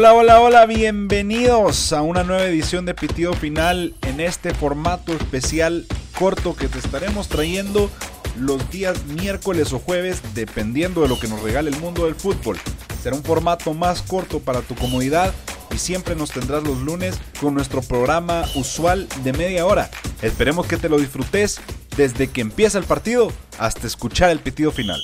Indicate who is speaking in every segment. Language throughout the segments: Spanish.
Speaker 1: Hola, hola, hola, bienvenidos a una nueva edición de Pitido Final en este formato especial corto que te estaremos trayendo los días miércoles o jueves dependiendo de lo que nos regale el mundo del fútbol. Será un formato más corto para tu comodidad y siempre nos tendrás los lunes con nuestro programa usual de media hora. Esperemos que te lo disfrutes desde que empieza el partido hasta escuchar el pitido final.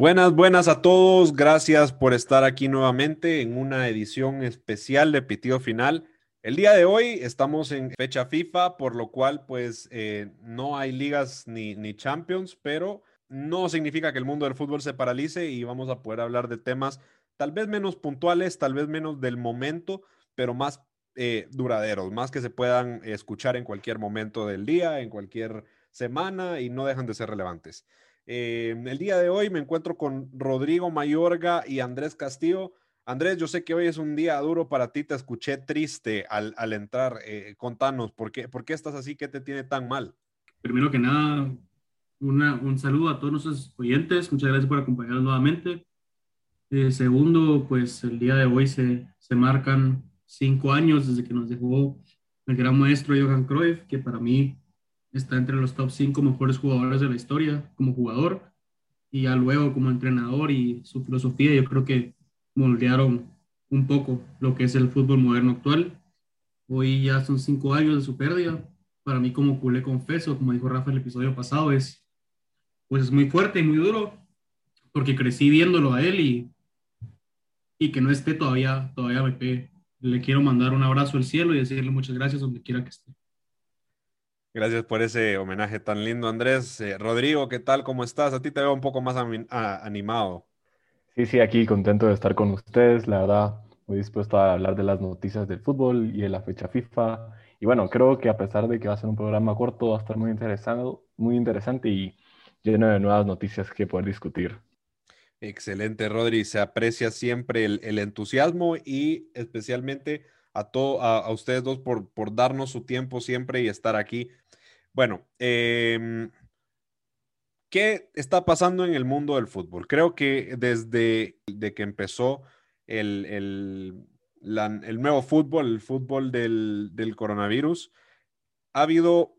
Speaker 1: Buenas, buenas a todos. Gracias por estar aquí nuevamente en una edición especial de Pitido Final. El día de hoy estamos en fecha FIFA, por lo cual pues eh, no hay ligas ni, ni Champions, pero no significa que el mundo del fútbol se paralice y vamos a poder hablar de temas tal vez menos puntuales, tal vez menos del momento, pero más eh, duraderos, más que se puedan escuchar en cualquier momento del día, en cualquier semana y no dejan de ser relevantes. Eh, el día de hoy me encuentro con Rodrigo Mayorga y Andrés Castillo. Andrés, yo sé que hoy es un día duro para ti, te escuché triste al, entrar. Eh, contanos, ¿por qué, ¿por qué estás así? ¿Qué te tiene tan mal?
Speaker 2: Primero que nada, un saludo a todos nuestros oyentes. Muchas gracias por acompañarnos nuevamente. Eh, segundo, pues el día de hoy se, se marcan cinco años desde que nos dejó el gran maestro Johan Cruyff, que para mí está entre los top cinco mejores jugadores de la historia como jugador y ya luego como entrenador y su filosofía yo creo que moldearon un poco lo que es el fútbol moderno actual. Hoy ya son cinco años de su pérdida. Para mí como culé confeso, como dijo Rafa en el episodio pasado, es pues es muy fuerte y muy duro porque crecí viéndolo a él y, y que no esté todavía, todavía me Le quiero mandar un abrazo al cielo y decirle muchas gracias donde quiera que esté.
Speaker 1: Gracias por ese homenaje tan lindo, Andrés. Eh, Rodrigo, ¿qué tal? ¿Cómo estás? A ti te veo un poco más animado.
Speaker 3: Sí, sí, aquí contento de estar con ustedes. La verdad, muy dispuesto a hablar de las noticias del fútbol y de la fecha FIFA. Y bueno, creo que a pesar de que va a ser un programa corto, va a estar muy interesante, muy interesante y lleno de nuevas noticias que poder discutir.
Speaker 1: Excelente, Rodri. Se aprecia siempre el, entusiasmo y especialmente a, a, ustedes dos por, por darnos su tiempo siempre y estar aquí. Bueno, em, ¿qué está pasando en el mundo del fútbol? Creo que desde de que empezó el, el, el, nuevo fútbol, el fútbol del, del coronavirus, ha habido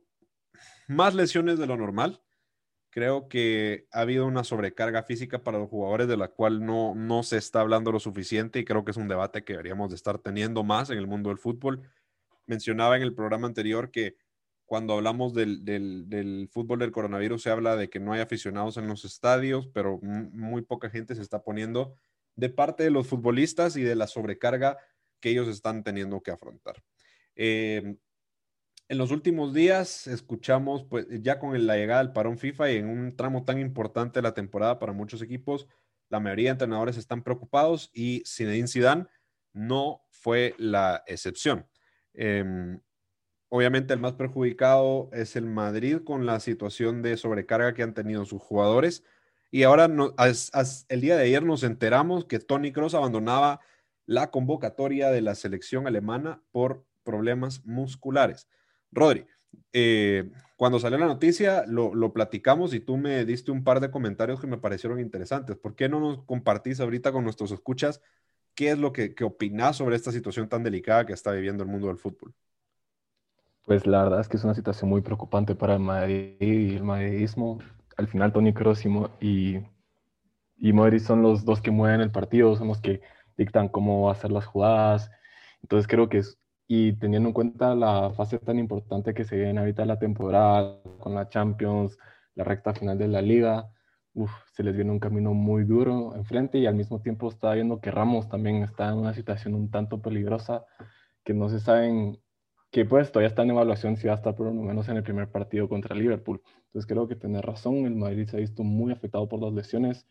Speaker 1: más lesiones de lo normal Creo que ha habido una sobrecarga física para los jugadores de la cual no, no se está hablando lo suficiente y creo que es un debate que deberíamos de estar teniendo más en el mundo del fútbol. Mencionaba en el programa anterior que cuando hablamos del, del, fútbol del coronavirus se habla de que no hay aficionados en los estadios, pero muy poca gente se está poniendo de parte de los futbolistas y de la sobrecarga que ellos están teniendo que afrontar. Eh, en los últimos días escuchamos, pues ya con la llegada del parón FIFA y en un tramo tan importante de la temporada para muchos equipos, la mayoría de entrenadores están preocupados y Zinedine Zidane no fue la excepción. Em, obviamente el más perjudicado es el Madrid con la situación de sobrecarga que han tenido sus jugadores. Y ahora el día de ayer nos enteramos que Tony Kroos abandonaba la convocatoria de la selección alemana por problemas musculares. Rodri, eh, cuando salió la noticia lo, platicamos y tú me diste un par de comentarios que me parecieron interesantes. ¿Por qué no nos compartís ahorita con nuestros escuchas qué es lo que, que opinás sobre esta situación tan delicada que está viviendo el mundo del fútbol?
Speaker 3: Pues la verdad es que es una situación muy preocupante para el Madrid y el madridismo. Al final Tony Kroos y, y Modric son los dos que mueven el partido, son los que dictan cómo hacer las jugadas. Entonces creo que es y teniendo en cuenta la fase tan importante que se viene ahorita la temporada, con la Champions, la recta final de la liga, se les viene un camino muy duro enfrente y al mismo tiempo está viendo que Ramos también está en una situación un tanto peligrosa, que no se saben, que pues todavía está en evaluación si va a estar por lo menos en el primer partido contra Liverpool. Entonces creo que tiene razón, el Madrid se ha visto muy afectado por las lesiones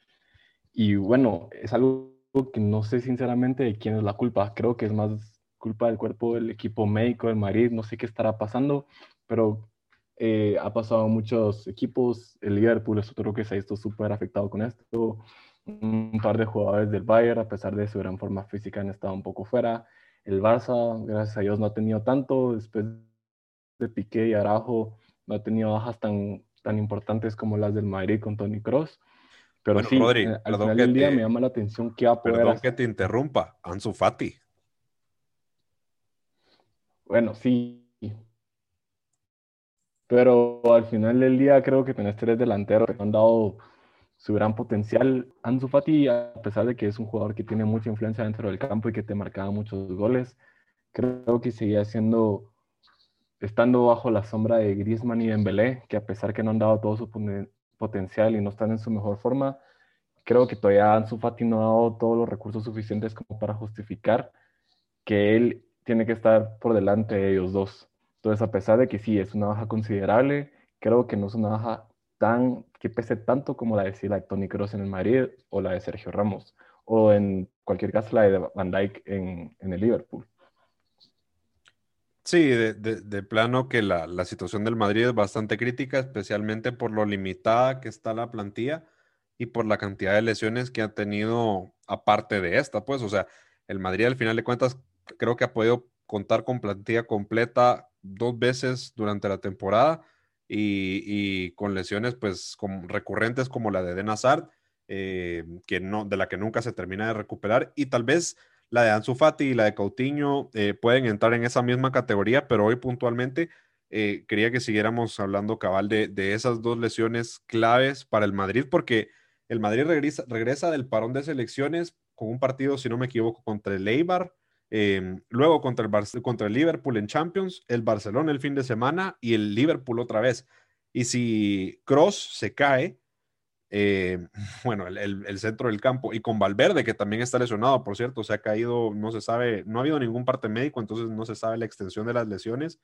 Speaker 3: y bueno, es algo que no sé sinceramente de quién es la culpa, creo que es más culpa del cuerpo del equipo médico del Madrid, no sé qué estará pasando, pero eh, ha pasado a muchos equipos, el Liverpool es otro que se ha visto súper afectado con esto, un par de jugadores del Bayern, a pesar de su gran forma física, han estado un poco fuera, el Barça, gracias a Dios, no ha tenido tanto, después de Piqué y Araujo, no ha tenido bajas tan, tan importantes como las del Madrid con Tony Cross. Pero sí, Rodri, eh, al final del día me llama la atención que va a
Speaker 1: poder Perdón que te interrumpa, Ansu Fati.
Speaker 3: Bueno, sí. Pero al final del día creo que tenés tres delanteros que han dado su gran potencial. Ansu Fati, a pesar de que es un jugador que tiene mucha influencia dentro del campo y que te marcaba muchos goles, creo que seguía siendo, estando bajo la sombra de Griezmann y Dembélé, que a pesar que no han dado todo su potencial y no están en su mejor forma, creo que todavía Ansu Fati no ha dado todos los recursos suficientes como para justificar que él tiene que estar por delante de ellos dos. Entonces, a pesar de que sí, es una baja considerable, creo que no es una baja tan, que pese tanto como la de, la de Tony Kroos en el Madrid o la de Sergio Ramos, o en cualquier caso la de Van Dijk en, en el Liverpool.
Speaker 1: Sí, de, plano que la, situación del Madrid es bastante crítica, especialmente por lo limitada que está la plantilla y por la cantidad de lesiones que ha tenido aparte de esta, pues, o sea, el Madrid al final de cuentas creo que ha podido contar con plantilla completa dos veces durante la temporada y, con lesiones pues recurrentes como la de Den Hazard, eh, que no, de la que nunca se termina de recuperar y tal vez la de Ansu Fati y la de Coutinho eh, pueden entrar en esa misma categoría, pero hoy puntualmente eh, quería que siguiéramos hablando cabal de, esas dos lesiones claves para el Madrid, porque el Madrid regresa, regresa del parón de selecciones con un partido, si no me equivoco, contra el Eibar, em, luego contra el, contra el Liverpool en Champions, el Barcelona el fin de semana y el Liverpool otra vez. Y si Cross se cae, eh, bueno, el, centro del campo, y con Valverde, que también está lesionado, por cierto, se ha caído, no se sabe, no ha habido ningún parte médico, entonces no se sabe la extensión de las lesiones,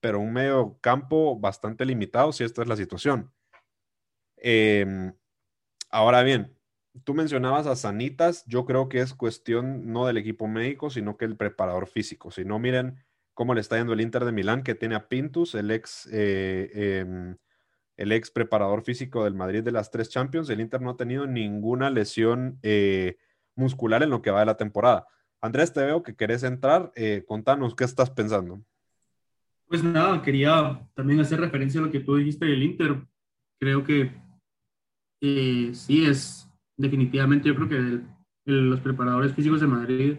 Speaker 1: pero un medio campo bastante limitado si esta es la situación. Em, ahora bien, tú mencionabas a Sanitas, yo creo que es cuestión no del equipo médico, sino que el preparador físico. Si no, miren cómo le está yendo el Inter de Milán, que tiene a Pintus, el ex eh, em, el ex preparador físico del Madrid de las tres Champions. El Inter no ha tenido ninguna lesión eh, muscular en lo que va de la temporada. Andrés, te veo que querés entrar. Eh, contanos, ¿qué estás pensando?
Speaker 2: Pues nada, quería también hacer referencia a lo que tú dijiste del Inter. Creo que eh, sí es definitivamente, yo creo que los preparadores físicos de Madrid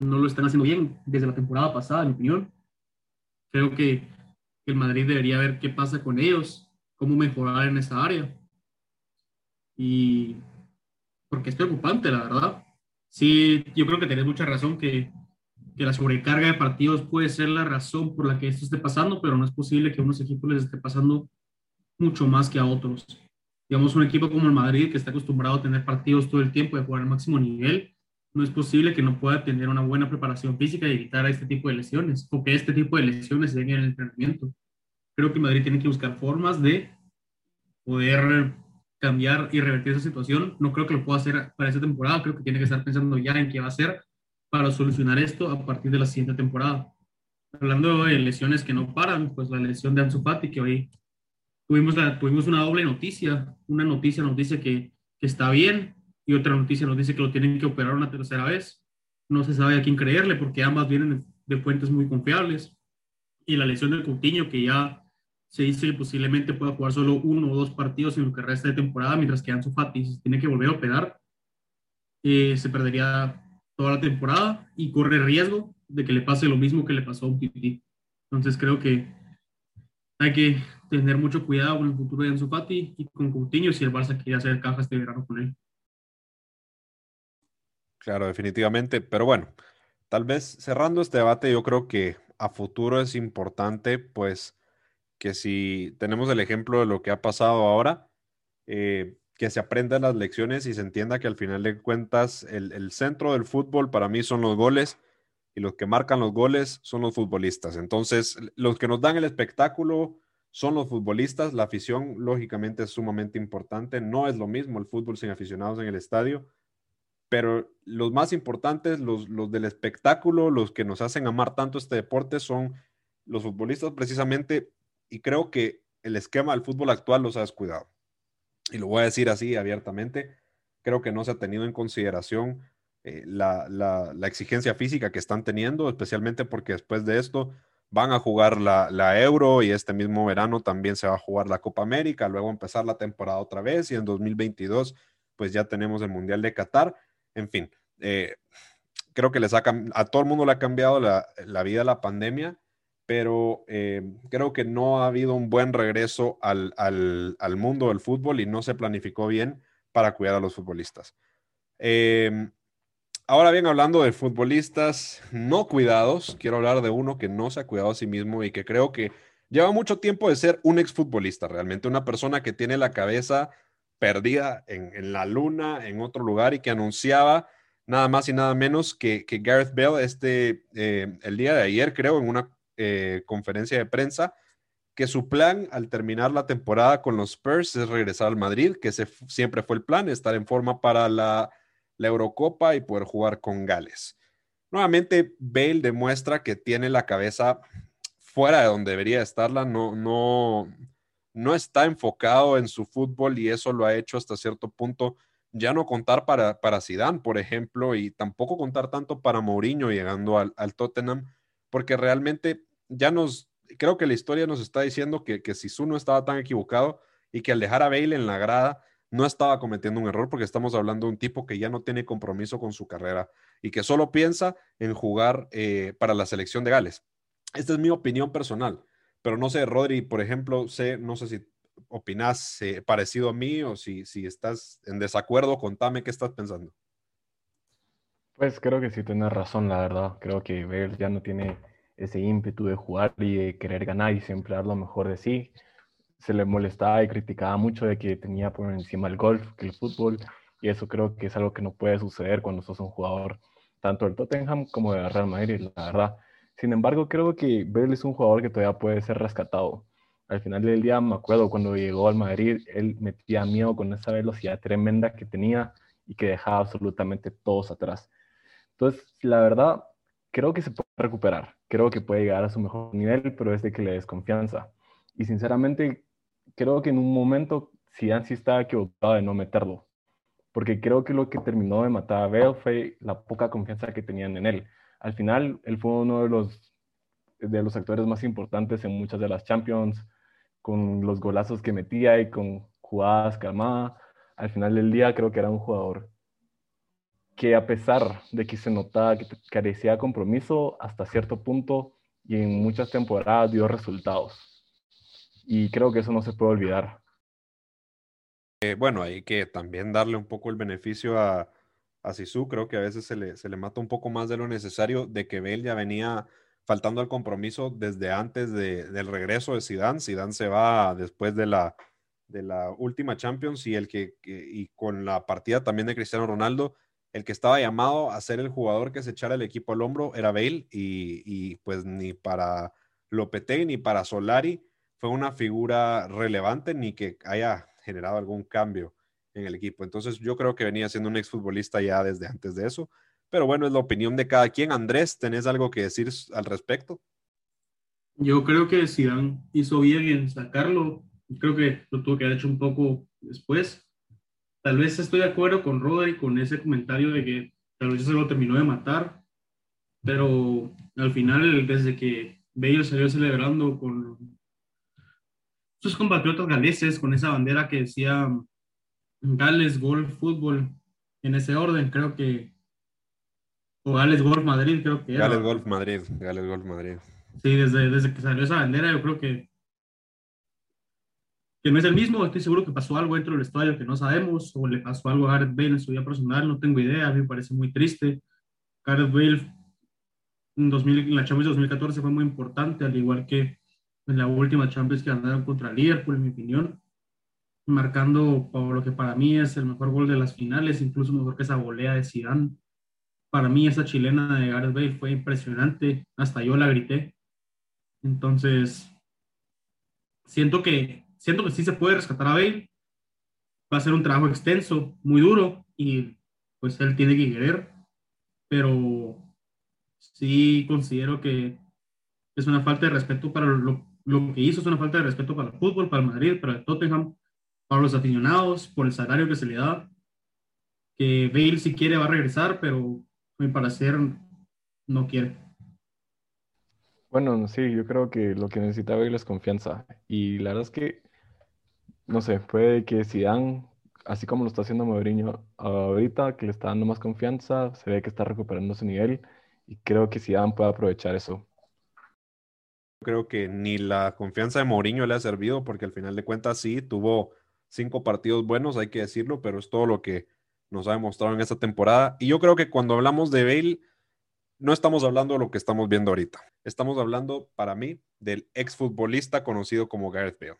Speaker 2: no lo están haciendo bien desde la temporada pasada, en mi opinión. Creo que el Madrid debería ver qué pasa con ellos, cómo mejorar en esa área. Y porque es preocupante, la verdad. Sí, yo creo que tenés mucha razón que, que la sobrecarga de partidos puede ser la razón por la que esto esté pasando, pero no es posible que a unos equipos les esté pasando mucho más que a otros. Digamos, un equipo como el Madrid, que está acostumbrado a tener partidos todo el tiempo, de jugar al máximo nivel, no es posible que no pueda tener una buena preparación física y evitar este tipo de lesiones o que este tipo de lesiones se den en el entrenamiento. Creo que Madrid tiene que buscar formas de poder cambiar y revertir esa situación. No creo que lo pueda hacer para esta temporada, creo que tiene que estar pensando ya en qué va a hacer para solucionar esto a partir de la siguiente temporada. Hablando de lesiones que no paran, pues la lesión de Ansu Fati, que hoy tuvimos, la, tuvimos una doble noticia, una noticia, noticia que, que está bien, y otra noticia nos dice que lo tienen que operar una tercera vez. No se sabe a quién creerle porque ambas vienen de fuentes muy confiables. Y la lesión del Coutinho, que ya se dice que posiblemente pueda jugar solo uno o dos partidos en lo que resta de temporada, mientras que Ansu Fati se tiene que volver a operar, eh, se perdería toda la temporada y corre riesgo de que le pase lo mismo que le pasó a un. Entonces creo que hay que tener mucho cuidado con el futuro de Ansu Fati y con Coutinho si el Barça quiere hacer caja este verano con él.
Speaker 1: Claro, definitivamente. Pero bueno, tal vez cerrando este debate, yo creo que a futuro es importante, pues, que si tenemos el ejemplo de lo que ha pasado ahora, eh, que se aprendan las lecciones y se entienda que al final de cuentas el, centro del fútbol para mí son los goles y los que marcan los goles son los futbolistas. Entonces, los que nos dan el espectáculo son los futbolistas. La afición, lógicamente, es sumamente importante. No es lo mismo el fútbol sin aficionados en el estadio pero los más importantes, los, del espectáculo, los que nos hacen amar tanto este deporte son los futbolistas precisamente, y creo que el esquema del fútbol actual los ha descuidado. Y lo voy a decir así abiertamente, creo que no se ha tenido en consideración eh, la, exigencia física que están teniendo, especialmente porque después de esto van a jugar la, Euro y este mismo verano también se va a jugar la Copa América, luego empezar la temporada otra vez y en 2022 pues ya tenemos el Mundial de Qatar. En fin, eh, creo que les ha, a todo el mundo le ha cambiado la, vida la pandemia, pero eh, creo que no ha habido un buen regreso al, mundo del fútbol y no se planificó bien para cuidar a los futbolistas. Eh, Ahora bien, hablando de futbolistas no cuidados, quiero hablar de uno que no se ha cuidado a sí mismo y que creo que lleva mucho tiempo de ser un exfutbolista, realmente una persona que tiene la cabeza perdida en, la luna, en otro lugar y que anunciaba nada más y nada menos que, Gareth Bale este, eh, el día de ayer, creo, en una eh, conferencia de prensa, que su plan al terminar la temporada con los Spurs es regresar al Madrid, que ese siempre fue el plan, estar en forma para la la Eurocopa y poder jugar con Gales. Nuevamente, Bale demuestra que tiene la cabeza fuera de donde debería estarla, no, no, no está enfocado en su fútbol y eso lo ha hecho hasta cierto punto ya no contar para, para Zidane, por ejemplo, y tampoco contar tanto para Mourinho llegando al, Tottenham, porque realmente ya nos, creo que la historia nos está diciendo que, que Sisu no estaba tan equivocado y que al dejar a Bale en la grada, no estaba cometiendo un error porque estamos hablando de un tipo que ya no tiene compromiso con su carrera y que solo piensa en jugar eh, para la selección de Gales. Esta es mi opinión personal, pero no sé, Rodri, por ejemplo, sé, no sé si opinas eh, parecido a mí o si, si estás en desacuerdo, contame qué estás pensando.
Speaker 3: Pues creo que sí tienes razón, la verdad. Creo que Bale ya no tiene ese ímpetu de jugar y de querer ganar y siempre dar lo mejor de sí se le molestaba y criticaba mucho de que tenía por encima el golf que el fútbol, y eso creo que es algo que no puede suceder cuando sos un jugador tanto del Tottenham como del Real Madrid, la verdad. Sin embargo, creo que Bale es un jugador que todavía puede ser rescatado. Al final del día, me acuerdo cuando llegó al Madrid, él metía miedo con esa velocidad tremenda que tenía y que dejaba absolutamente todos atrás. Entonces, la verdad, creo que se puede recuperar. Creo que puede llegar a su mejor nivel, pero es de que le des confianza. Y sinceramente, creo que en un momento Zidane sí estaba equivocado de no meterlo, porque creo que lo que terminó de matar a Bale fue la poca confianza que tenían en él. Al final, él fue uno de los, de los actores más importantes en muchas de las Champions, con los golazos que metía y con jugadas calmadas. Al final del día creo que era un jugador que a pesar de que se notaba que carecía compromiso, hasta cierto punto y en muchas temporadas dio resultados y creo que eso no se puede olvidar.
Speaker 1: Eh, bueno, hay que también darle un poco el beneficio a, a Sisu, creo que a veces se le, se le mata un poco más de lo necesario, de que Bale ya venía faltando al compromiso desde antes de, del regreso de Zidane. Zidane se va después de la, de la última Champions y, el que, y con la partida también de Cristiano Ronaldo, el que estaba llamado a ser el jugador que se echara el equipo al hombro era Bale y, y pues ni para Lopetegui ni para Solari fue una figura relevante ni que haya generado algún cambio en el equipo. Entonces yo creo que venía siendo un exfutbolista ya desde antes de eso. Pero bueno, es la opinión de cada quien. Andrés, ¿tenés algo que decir al respecto?
Speaker 2: Yo creo que Zidane hizo bien en sacarlo. Creo que lo tuvo que haber hecho un poco después. Tal vez estoy de acuerdo con Rodri con ese comentario de que tal vez se lo terminó de matar, pero al final, desde que Bale salió celebrando con sus compatriotas galeses con esa bandera que decía Gales Golf Fútbol en ese orden, creo que o Gales Golf Madrid, creo que
Speaker 1: era. Gales Golf Madrid, Gales Golf Madrid.
Speaker 2: Sí, desde, desde que salió esa bandera, yo creo que que no es el mismo, estoy seguro que pasó algo dentro del estadio que no sabemos, o le pasó algo a Gareth Bale en su vida personal, no tengo idea, a mí me parece muy triste. Gareth Bale en, 2000, en la Champions 2014 fue muy importante, al igual que en la última Champions que ganaron contra Liverpool, en mi opinión, marcando lo que para mí es el mejor gol de las finales, incluso mejor que esa volea de Zidane. Para mí esa chilena de Gareth Bale fue impresionante, hasta yo la grité. Entonces, siento que, siento que sí se puede rescatar a Bale. Va a ser un trabajo extenso, muy duro, y pues él tiene que querer, pero sí considero que es una falta de respeto para lo, lo que hizo es una falta de respeto para el fútbol, para el Madrid, para el Tottenham, para los aficionados, por el salario que se le da. Que Bale si quiere va a regresar, pero mi parecer no quiere.
Speaker 3: Bueno, sí, yo creo que lo que necesita Bale es confianza. Y la verdad es que, no sé, puede que Zidane, así como lo está haciendo Mourinho ahorita, que le está dando más confianza, se ve que está recuperando su nivel y creo que Zidane puede aprovechar eso.
Speaker 1: Creo que ni la confianza de Mourinho le ha servido porque al final de cuentas sí, tuvo cinco partidos buenos, hay que decirlo, pero es todo lo que nos ha demostrado en esta temporada. Y yo creo que cuando hablamos de Bale no estamos hablando de lo que estamos viendo ahorita. Estamos hablando, para mí, del exfutbolista conocido como Gareth Bale.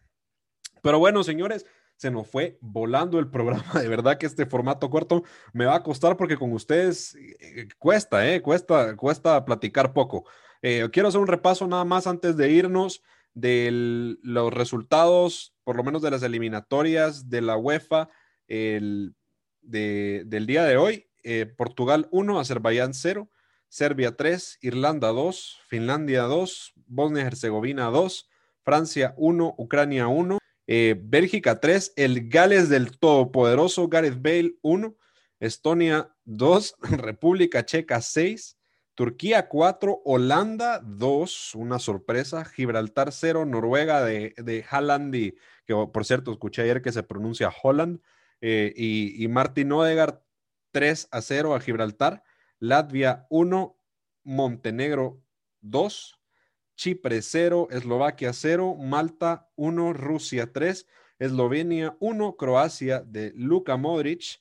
Speaker 1: Pero bueno, señores, se nos fue volando el programa. De verdad que este formato corto me va a costar porque con ustedes eh, cuesta, ¿eh? Cuesta, cuesta platicar poco. Eh, quiero hacer un repaso nada más antes de irnos de los resultados, por lo menos de las eliminatorias de la UEFA del día de hoy. Eh, Portugal 1, Azerbaiyán 0. Serbia 3, Irlanda 2, Finlandia 2, Bosnia-Herzegovina 2, Francia 1, Ucrania 1, eh, Bélgica 3, el Gales del todopoderoso Gareth Bale 1, Estonia 2, República Checa 6, Turquía 4, Holanda 2, una sorpresa, Gibraltar 0, Noruega de, de y, que por cierto escuché ayer que se pronuncia Holland, eh, y, y Martin Odegaard 3 a 0 a Gibraltar. Latvia 1, Montenegro 2, Chipre 0, Eslovaquia 0, Malta 1, Rusia 3, Eslovenia 1, Croacia de Luka Modric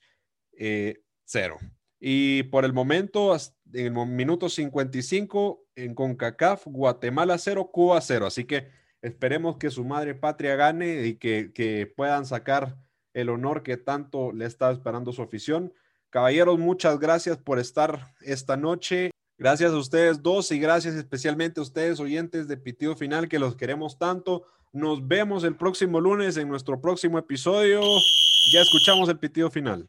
Speaker 1: 0. Eh, y por el momento, en el minuto 55, en CONCACAF, Guatemala 0, Cuba 0. Así que esperemos que su madre patria gane y que, que puedan sacar el honor que tanto le está esperando su afición. Caballeros, muchas gracias por estar esta noche. Gracias a ustedes dos y gracias especialmente a ustedes oyentes de Pitido Final que los queremos tanto. Nos vemos el próximo lunes en nuestro próximo episodio. Ya escuchamos el Pitido Final.